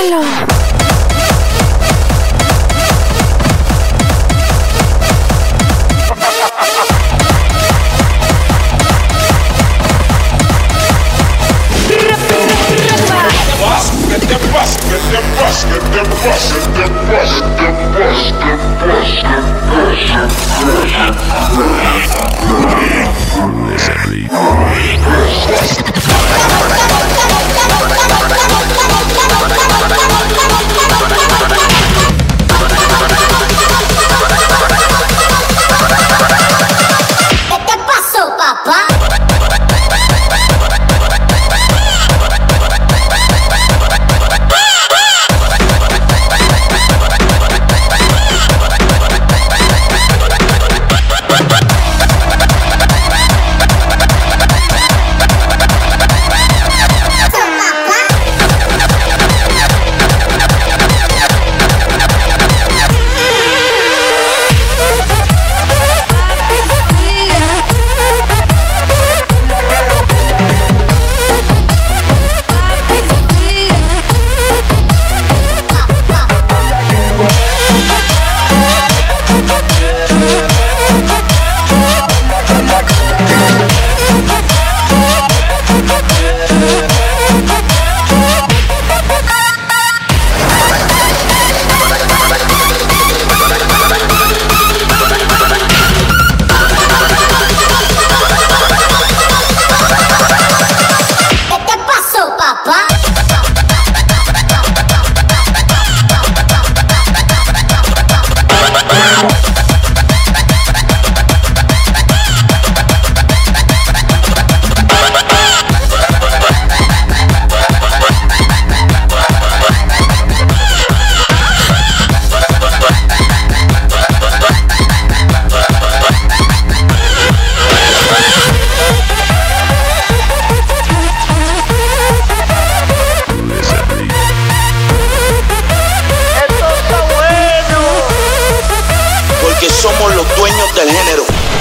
suelo. Rush, Bust rush, rush, rush, rush, rush, Bust rush, rush, rush, rush, rush, Bust rush, rush, rush, rush, rush, Bust rush, rush, rush, rush, rush, Bust rush, del género.